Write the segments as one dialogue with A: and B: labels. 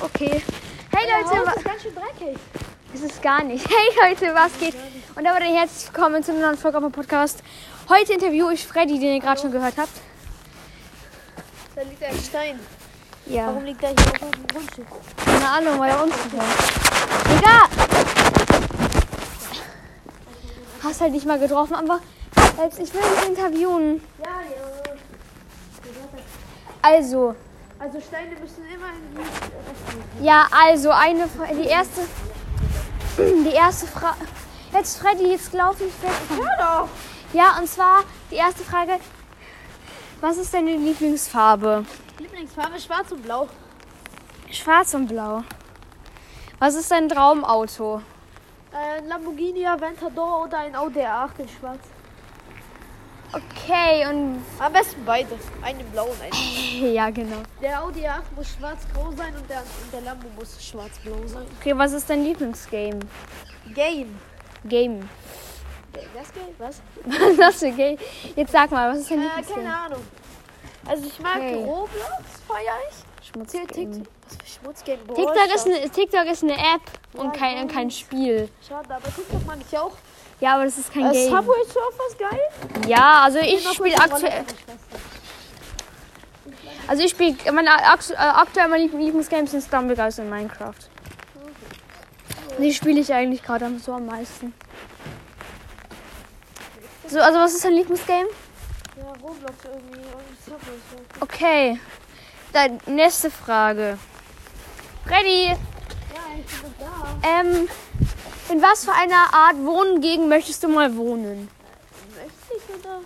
A: Okay. Hey Leute, wa-
B: ist ganz schön dreckig.
A: es ist gar nicht. Hey Leute, was geht? Und damit herzlich willkommen zu einer neuen Folge auf dem Podcast. Heute interviewe ich Freddy, den ihr gerade schon gehört habt.
B: Da liegt ein Stein.
A: Ja.
B: Warum liegt der hier auf dem Grundstück?
A: Keine Ahnung, weil er unten war. Digga! Hast halt nicht mal getroffen, aber jetzt, ich will dich interviewen.
B: Ja, ja.
A: Also,
B: Also Steine müssen immer in die
A: ja, also eine, die erste, die erste Frage. Jetzt Freddy, jetzt lauf nicht weg.
B: Hör doch!
A: Ja, und zwar die erste Frage. Was ist deine Lieblingsfarbe?
B: Lieblingsfarbe schwarz und blau.
A: Schwarz und blau. Was ist dein Traumauto?
B: Ein Lamborghini Aventador oder ein Audi A8 in schwarz.
A: Okay, und
B: Am besten beide. Einen in blau und einen.
A: ja, genau.
B: Der Audi A8 muss schwarz-grau sein und der, und der Lambo muss schwarz-blau sein.
A: Okay, was ist dein Lieblingsgame?
B: Game.
A: Game.
B: Das Game? Was?
A: Was für Game? Jetzt sag mal, was ist dein
B: Äh,
A: Lieblingsgame?
B: keine Ahnung. Also ich mag
A: Okay.
B: Roblox, feier ich.
A: Schmutzgame.
B: TikTok. Was für Schmutzgame?
A: TikTok ist, eine, TikTok ist eine App und
B: Ja,
A: kein,
B: ich
A: kein. Spiel.
B: Schade, aber TikTok mag ich auch.
A: Ja, aber das ist kein
B: Äh,
A: Game.
B: Subway Surfers geil?
A: Ja, also ich
B: Noch
A: spiele aktuell.
B: Meine.
A: Also ich spiele meine äh, aktuell mein Lieb- Lieblingsgame sind Stumbleguys und Minecraft. Die spiele ich eigentlich gerade am- so am meisten. So, also was ist dein Lieblingsgame?
B: Ja, Roblox irgendwie und Subway Surfers.
A: Okay. Dann nächste Frage. Freddy,
B: Ja, ich bin da.
A: ähm, in was für einer Art Wohngegend möchtest du mal wohnen?
B: Möchte ich oder?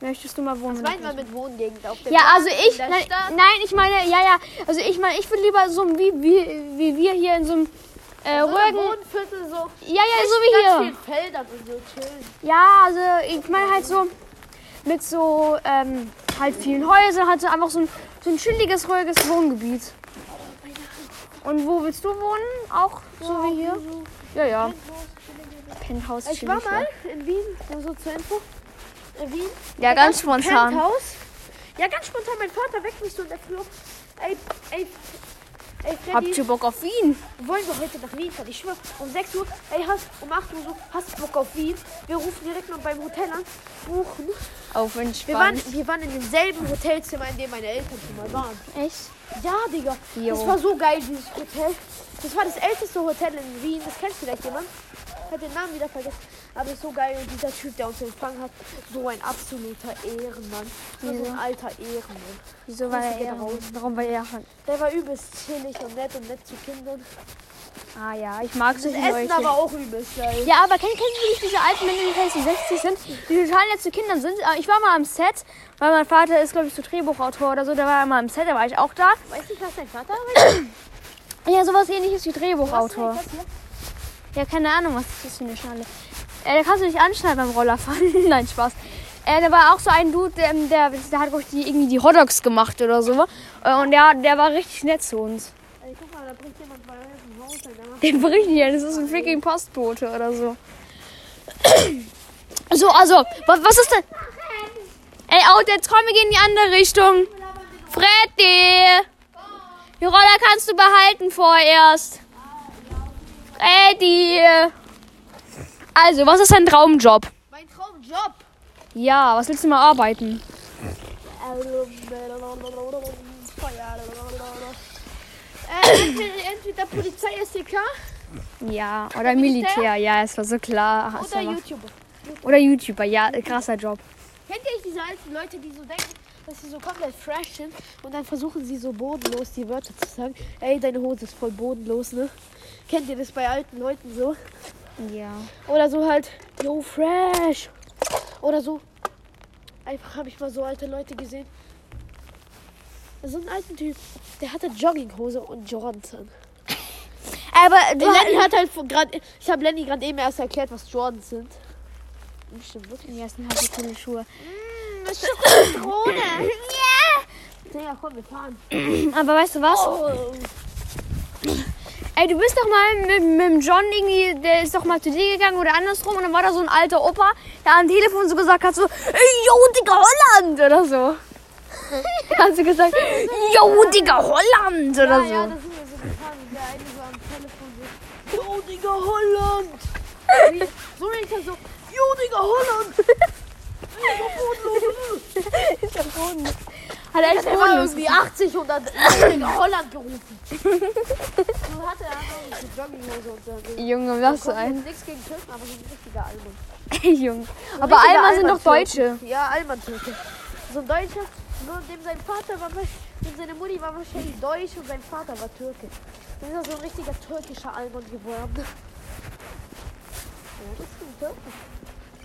A: Möchtest du mal wohnen?
B: Was meint man mit Wohngegend auf dem
A: Ja, also ich, nein, nein, ich meine, ja, ja, also ich meine, ich würde lieber so wie, wie, wie wir hier in so einem äh,
B: So ein
A: Rügen.
B: Wohnviertel, so.
A: Ja, ja, so wie hier.
B: Feldern und so chillen.
A: Ja, also ich meine halt so mit so ähm, halt vielen Häusern, halt so einfach so ein, so ein chilliges, ruhiges Wohngebiet. Und wo willst du wohnen? Auch so wie hier? Ja, ja. Penthouse
B: Ich war mal in Wien, nur so zur Info. In Wien.
A: Ja, ganz spontan.
B: Penthouse. Ja, ganz spontan. Mein Vater weckt mich so in der Flur. Ey, ey, ey, Freddy,
A: Habt ihr Bock auf Wien?
B: wollen wir heute nach Wien fahren? Ich schwör, um 6 Uhr, ey, hast, um 8 Uhr so, hast du Bock auf Wien? Wir rufen direkt mal beim Hotel an, buchen.
A: Auf
B: Wir waren,
A: entspannt.
B: wir waren in demselben Hotelzimmer, in dem meine Eltern schon mal waren.
A: Echt?
B: Ja, Digga.
A: Jo.
B: Das war so geil, dieses Hotel. Das war das älteste Hotel in Wien. Das kennt vielleicht jemand. Ich hab den Namen wieder vergessen. Aber so geil. Und dieser Typ, der uns empfangen hat, so ein absoluter Ehrenmann. So ein alter Ehrenmann.
A: Wieso war er
B: raus.
A: Warum war er
B: Der war übelst chillig und nett und nett zu Kindern.
A: Ah ja, ich mag
B: Das
A: solche
B: Essen
A: Leute.
B: aber auch übelst geil.
A: Ja, aber kennt, kennst du nicht diese alten Männer, die vielleicht so 60 sind, die total nett zu Kindern sind? Äh, Ich war mal am Set, weil mein Vater ist, glaube ich, so Drehbuchautor oder so, der war mal am Set, da war ich auch da.
B: Weißt du, was dein Vater arbeitet?
A: Ja, sowas ähnliches wie Drehbuchautor.
B: das hier?
A: Ja, keine Ahnung, was das ist für eine Schnalle. Äh, da kannst du dich anschneiden beim Rollerfahren. Nein, Spaß. Äh, da war auch so ein Dude, der, der, der hat glaub ich, die, irgendwie die Hotdogs gemacht oder so. Äh, und der, der war richtig nett zu uns.
B: Ey, guck mal, da bringt jemand bei euch im Haus.
A: Den bringt nicht, das ist ein freaking Postbote oder so. So, also, was, was ist denn? Ey, Auto, jetzt komm, wir gehen in die andere Richtung. Freddy! Die Roller kannst du behalten vorerst. Freddy! Also, was ist dein Traumjob?
B: Mein Traumjob.
A: Ja, was willst du mal arbeiten?
B: Äh, entweder, Polizei SDK
A: Ja, oder Militär. Ja, es war so klar. Ach,
B: oder YouTuber.
A: oder YouTuber, ja, krasser Job.
B: Kennt ihr diese alten Leute, die so denken, dass sie so komplett fresh sind und dann versuchen sie so bodenlos die Wörter zu sagen? Ey, deine Hose ist voll bodenlos, ne? Kennt ihr das bei alten Leuten so?
A: Ja.
B: Oder so halt, yo, fresh. Oder so. Einfach habe ich mal so alte Leute gesehen. So einen alten Typ, der hatte Jogginghose und Jordans an.
A: Aber du
B: Lenny hat halt gerade, ich habe Lenny gerade eben erst erklärt, was Jordans sind. Stimmt wirklich.
A: Ja, es sind halt coole Schuhe.
B: Mm, ist doch Zitrone. ja. Ja, komm, wir fahren.
A: Aber weißt du was?
B: Oh.
A: Ey, du bist doch mal mit, mit dem John irgendwie, der ist doch mal zu dir gegangen oder andersrum und dann war da so ein alter Opa, der am Telefon so gesagt hat so, ey, yo, Digga, Holland oder so. Hast du gesagt, yo, Digga, Holland oder
B: Ja, ja,
A: so.
B: das sind ja so Jo, Digga, Holland! So redet er so, Jo, Digga, Holland!
A: Ist ja bodenlos. Hat er echt bodenlos
B: irgendwie 80 und hat Jo, Digga, Holland gerufen. Nun hatte er einfach eine Jogginghose unter sich.
A: Junge, was für
B: Kommt
A: ein.
B: jetzt nichts gegen Türken, aber so ein richtiger Alman.
A: Junge. Aber Alma sind doch Deutsche.
B: Ja, Alman-Türke. So ein Deutscher, nur dem sein Vater war, und seine Mutti war wahrscheinlich Deutsch und sein Vater war Türke. Dann ist so ein richtiger türkischer Alman geworden. Ja, das Türke.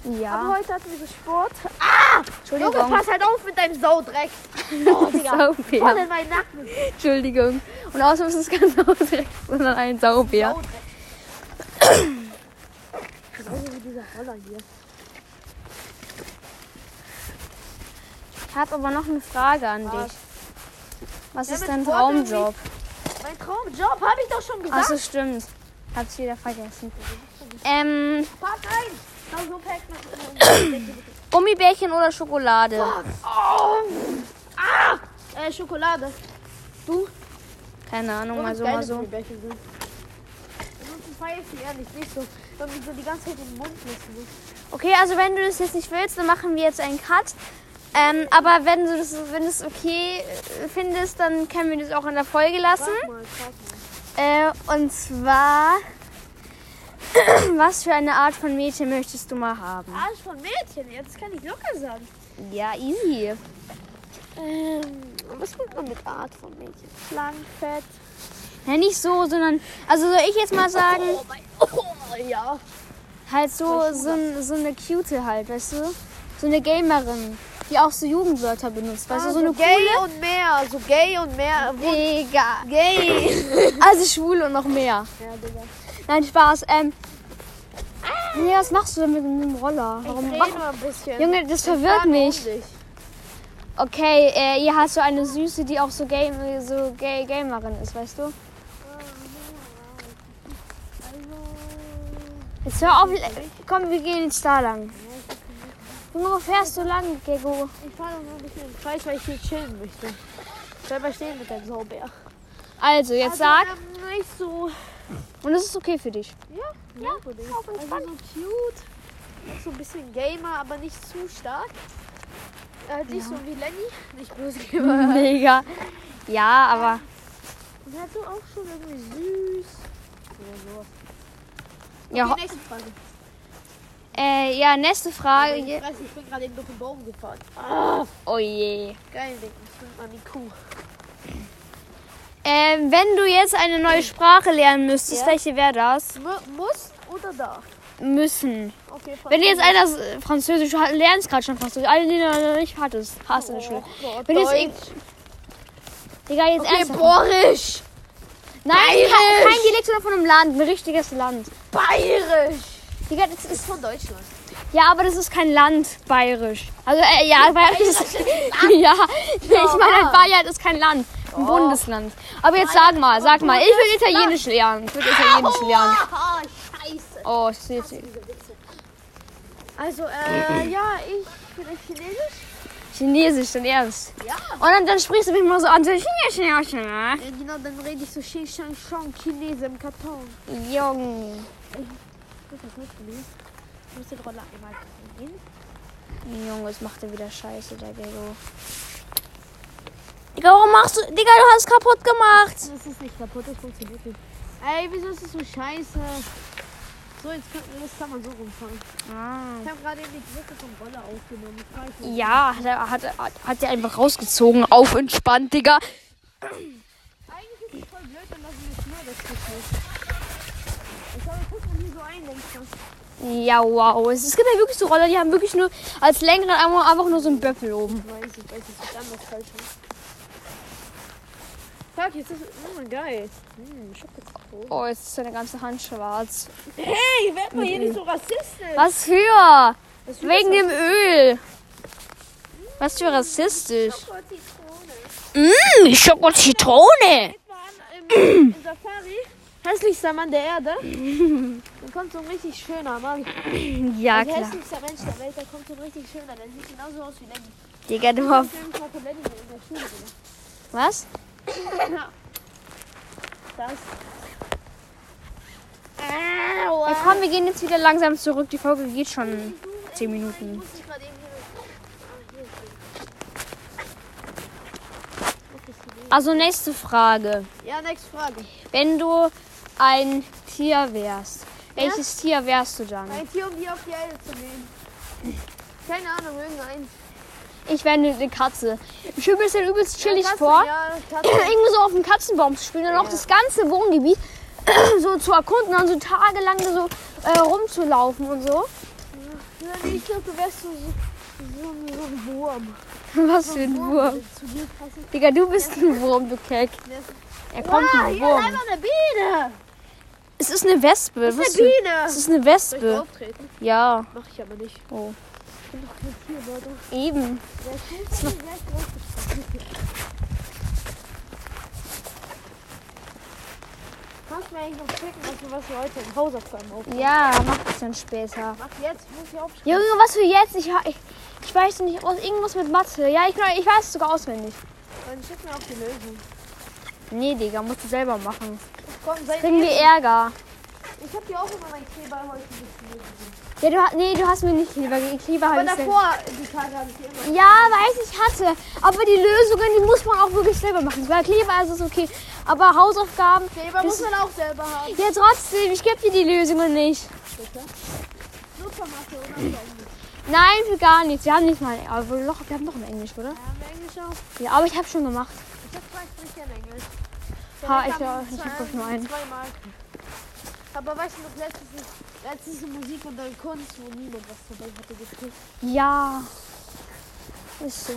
B: Aber
A: Ja.
B: heute hatten wir so Sport. Junge,
A: Entschuldigung.
B: pass halt auf mit deinem Saudreck. Oh, Digga. Voll in meinen Nacken.
A: Entschuldigung. Und außerdem ist es kein Saubär, sondern ein Saubär.
B: Saudreck. Genauso wie dieser Roller hier.
A: Ich habe aber noch eine Frage an
B: Was?
A: dich. Was
B: Ja,
A: ist dein Traumjob?
B: Mein Traumjob, habe ich doch schon gesagt.
A: Achso, stimmt. Hab's wieder vergessen. Ähm,
B: Pack ein. So.
A: Gummibärchen oder Schokolade?
B: Oh. Ah! Äh, Schokolade. Du?
A: Keine Ahnung,
B: Nur
A: mal so, mal so.
B: Gummibärchen sind. Ansonsten feier ich die ehrlich nicht so. Wenn man so die ganze Zeit in den Mund muss.
A: Okay, also wenn du das jetzt nicht willst, dann machen wir jetzt einen Cut. Ähm, aber wenn du das, wenn es okay äh, findest, dann können wir das auch in der Folge lassen.
B: Mal.
A: Äh, und zwar, was für eine Art von Mädchen möchtest du mal haben?
B: Arsch von Mädchen, jetzt kann ich locker sagen.
A: Ja, easy.
B: Ähm, was kommt man mit Art von Mädchen? Lang, fett.
A: Ja, nicht so, sondern, also soll ich jetzt mal sagen,
B: Oh mein, oh, ja.
A: halt so, so, so eine Cute halt, weißt du? So eine Gamerin, die auch so Jugendwörter benutzt, weißt du? So eine
B: gay
A: coole.
B: und mehr, so gay und mehr.
A: Digga.
B: Gay.
A: Also schwul und noch mehr.
B: Ja, Digga.
A: Nein, Spaß. Ähm. Nee, was machst du denn mit dem Roller? Warum
B: ich
A: mach...
B: nur ein bisschen.
A: Junge, das
B: Ich
A: verwirrt mich.
B: dich.
A: Okay, äh, ihr hast so eine Süße, die auch so, Game, so Gay Gamerin ist, weißt du? Jetzt hör auf. Komm, wir gehen jetzt da lang. Junge, fährst du lang, Gego?
B: Ich fahre noch ein bisschen im Kreis, weil ich hier chillen möchte. Bleib mal stehen mit deinem Saubär.
A: Also, jetzt sag.
B: Ähm, nicht so.
A: Und das ist okay für dich.
B: Ja, ja, also so cute. Auch so ein bisschen Gamer, aber nicht zu stark. Äh, nicht so wie Lenny. Nicht böse gemeint.
A: Mega. Ja, aber.
B: Und er hat so auch schon irgendwie süß. Oder sowas.
A: Ja,
B: Okay,
A: ho-
B: nächste Frage.
A: Äh, ja nächste Frage.
B: ich, weiß, ich bin gerade eben durch den Baum gefahren. Ah,
A: Oh je.
B: geil. Ich bin an die Kuh.
A: Ähm, wenn du jetzt eine neue Sprache lernen müsstest,
B: Ja.
A: welche wäre das?
B: Mu muss oder darf?
A: Müssen.
B: Okay,
A: Wenn du jetzt einer äh, Französisch lernst gerade schon Französisch, alle die du noch nicht hattest, hast du in der Schule.
B: Oh,
A: Wenn jetzt,
B: Deutsch.
A: Digga, jetzt
B: Okay,
A: ernsthaft.
B: Borisch.
A: Nein, kein Dialekt sondern von einem Land, ein richtiges Land.
B: Bayerisch.
A: Digga, das
B: Ist
A: ist,
B: von Deutschland.
A: ja, aber das ist kein Land, bayerisch. Also, äh, ja, bayerisch ist, ja, ich meine. Bayern ist kein Land, ein Bundesland. Aber jetzt sag mal, sag mal, ich will Italienisch lernen, ich will Italienisch lernen.
B: Ah, scheiße.
A: Oh.
B: Also, äh, ja, ich vielleicht Chinesisch.
A: Chinesisch, dein Ernst.
B: Ja.
A: Und dann, dann sprichst du mich mal so an, so Chinesisch, ne?
B: Ja, genau, dann rede ich so Xing Shang Shang Chinese im Karton.
A: Junge.
B: Das ist nicht gelesen. Ich muss den Roller einmal drehen.
A: Junge, jetzt macht er wieder Scheiße, der Gego. Digga, warum machst du. Digga, du hast es kaputt gemacht.
B: Das ist nicht kaputt, das funktioniert nicht. Ey, wieso ist das so scheiße? So, jetzt kann, jetzt kann man so rumfahren. Ich habe gerade die Griffe vom Roller aufgenommen.
A: Ja, hat er, hat, hat er einfach rausgezogen. Auf entspannt, Digga.
B: Eigentlich ist es voll blöd, wenn das eine Schnur weggeschnitten Ich glaube, guck mal hier so ein.
A: Ja, wow. Es, es gibt ja wirklich so Roller, die haben wirklich nur als Lenkrad einfach einfach nur so einen Böppel oben.
B: Ich weiß, ich weiß, ist anders falsch. Fuck, jetzt ist. Oh, geil. Hm.
A: Oh, jetzt ist seine ganze Hand schwarz.
B: Hey, werd mal hier nicht so rassistisch.
A: Was für?
B: Was für
A: Wegen dem Öl. Was für rassistisch.
B: Zitrone.
A: Mmm, Schokozitrone.
B: Mal Hässlichster Mann der Erde. Dann kommt so ein richtig schöner Mann.
A: Ja,
B: der
A: klar.
B: hässlichste Mensch der Welt, da kommt so ein richtig schöner. Der sieht genauso aus wie Lenny.
A: Digga, du
B: gemacht.
A: Was?
B: Da das.
A: Ja, komm, wir gehen jetzt wieder langsam zurück. Die Folge geht schon 10
B: Ich
A: Minuten.
B: Ah?
A: Also nächste Frage.
B: Ja, nächste Frage.
A: Wenn du ein Tier wärst, welches Tier wärst du dann?
B: Ein Tier, um die auf die Erde zu gehen. Keine Ahnung, irgendeins.
A: Ich wäre eine Katze. Ich stelle mir das dann übelst chillig
B: Katze,
A: vor,
B: Ja,
A: irgendwie so auf dem Katzenbaum zu spielen und auch
B: Ja.
A: das ganze Wohngebiet so zu erkunden und so tagelang so äh, rumzulaufen und so.
B: Ja, ich glaube, du wärst so, so, so, ein- Wurm.
A: Was für ein Wurm. Digga, du bist ein Wurm, du Keck. Er kommt
B: Ah,
A: ein
B: hier ist
A: Wurm.
B: einfach eine Biene.
A: Es ist eine Wespe. Was
B: ist eine Biene.
A: Es ist eine
B: ich
A: Wespe. Ja.
B: Mach ich aber nicht.
A: Oh.
B: Ich bin doch kein Tiermörder.
A: Eben.
B: Ist noch gleich rausgeschmissen? Kannst du mir eigentlich noch checken, dass wir was für heute in Hausaufgaben aufnehmen?
A: Ja, mach das dann später.
B: Mach jetzt, muss ich aufschreiben.
A: Junge, was für jetzt? Ich, ich, ich weiß nicht, was, irgendwas mit Mathe. Ja, ich, ich weiß es sogar auswendig.
B: Dann schick mir auch die Lösung.
A: Nee, Digga, musst du selber machen.
B: Komm,
A: Kriegen wir. Ärger.
B: Ich hab dir auch immer meinen Kleber heute gespielt.
A: Ja, du, nee, du hast mir nicht Kleber gegeben. Kleber
B: Aber davor, die Tage habe ich dir immer.
A: Ja, weiß ich hatte. Aber die Lösungen, die muss man auch wirklich selber machen. Bei Kleber ist es okay. Aber Hausaufgaben.
B: Kleber muss man auch selber haben.
A: Ja, trotzdem, ich gebe dir die Lösungen nicht.
B: Bitte? Nutzermasse oder Englisch?
A: Nein, für gar nichts. Wir haben nicht mal. Aber wir haben noch ein Englisch, oder?
B: Ja, haben wir Englisch auch.
A: Ja, aber ich habe schon gemacht.
B: Ich hab zwei Striche in Englisch.
A: Ha, ich auch. Ich
B: zwei-
A: hab doch nur einen.
B: Zweimal. Aber weißt du noch, letztes ist Musik und dann Kunst, wo niemand was dabei hatte gespielt.
A: Ja. Ist so.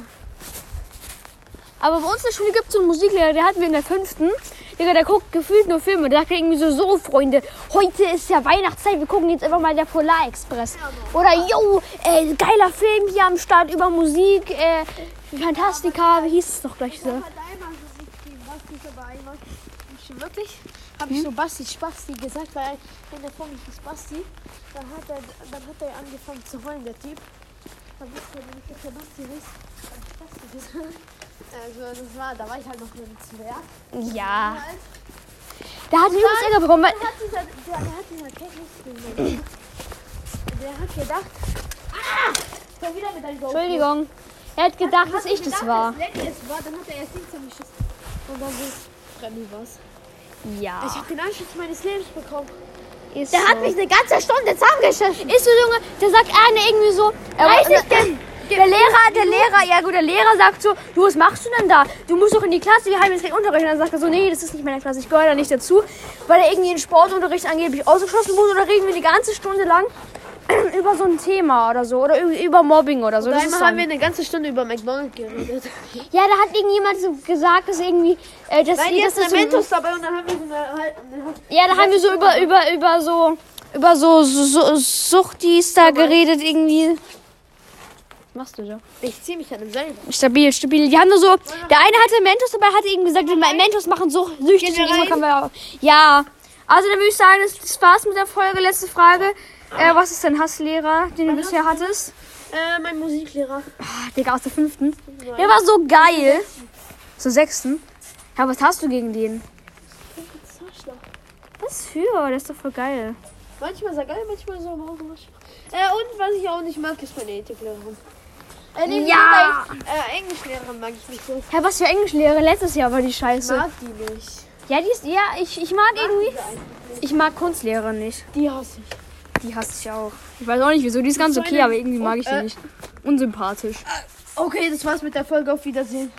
A: Aber bei uns in der Schule gibt es so einen Musiklehrer, der hatten wir in der fünften. Digga, der guckt gefühlt nur Filme. Der sagt irgendwie so, so Freunde, heute ist ja Weihnachtszeit, wir gucken jetzt einfach mal der Polarexpress. Oder, yo, äh, geiler Film hier am Start über Musik, äh, Fantastika, wie hieß es doch gleich
B: Ich
A: so?
B: Ich wirklich? Hab ich so Basti Spasti gesagt, weil einer von mich ist Basti. Dann hat er, dann hat er angefangen zu heulen, der Typ. Dann wusste er nämlich, dass der Basti ist. Ich Spasti gesagt. Also das war, da war ich halt noch ein Zwerg.
A: Ja.
B: Halt.
A: Der hat übelst Ärger bekommen. weil-
B: Der hat dieser, der, der hat dieser Kenntnis Der hat gedacht, ah, schon wieder mit einem GoPro.
A: Entschuldigung. Er hat gedacht, dass
B: Hat
A: ich das
B: gedacht,
A: war.
B: dass Lenny es war, dann hat er erst an mich geschossen. Und dann so, Remy. Ich
A: Ja.
B: hab den Anschluss meines Lebens bekommen.
A: Ist
B: Der
A: so.
B: hat mich eine ganze Stunde zusammengeschissen.
A: Ist so, Junge, der sagt einer irgendwie so. Er
B: Weiß ich denn?
A: Der Lehrer, der Lehrer, ja gut, der Lehrer sagt so, du, was machst du denn da? Du musst doch in die Klasse, wir haben jetzt keinen Unterricht. Und dann sagt er so, nee, das ist nicht meine Klasse, ich gehöre da nicht dazu. Weil er irgendwie in Sportunterricht angeblich ausgeschlossen wurde. Oder reden wir die ganze Stunde lang über so ein Thema oder so. Oder über- Mobbing oder so. Ist
B: Einmal haben wir eine ganze Stunde über McDonald's geredet.
A: ja, da hat irgendjemand so gesagt, dass irgendwie, äh, dass
B: Nein,
A: dass
B: ist
A: das so,
B: Mentos dabei und dann haben wir so eine, halt,
A: Ja, da haben wir so über, über, über so, über so, so, so Suchtis da geredet irgendwie. Machst du da?
B: Ich zieh mich an dem selber.
A: Stabil, stabil. Die haben nur so. Der eine hatte Mentos dabei, hatte eben gesagt, Mentos machen so süchtig. Ja. Also dann würde ich sagen, das, das war's mit der Folge. Letzte Frage. Äh, was ist dein Hasslehrer, den du bisher hattest?
B: Äh, mein Musiklehrer.
A: Ah, Digga, aus der fünften. Der war so geil. Zur sechsten. Ja, was hast du gegen den? Was für? Der ist doch voll geil.
B: Manchmal sehr geil, manchmal so. Äh, und was ich auch nicht mag, ist meine Ethiklehrerin. Äh, nee,
A: Ja.
B: nee, Äh, Englischlehrerin mag ich nicht so.
A: Hä, was für Englischlehrer? Letztes Jahr war die scheiße.
B: Mag die nicht.
A: Ja, die ist, ja, ich, ich mag irgendwie. Ich mag Kunstlehrer nicht.
B: Die hasse ich.
A: Die hasse ich auch. Ich weiß auch nicht wieso. Die ist ganz okay, aber irgendwie mag ich die
B: äh,
A: nicht. Unsympathisch.
B: Okay, das war's mit der Folge. Auf Wiedersehen.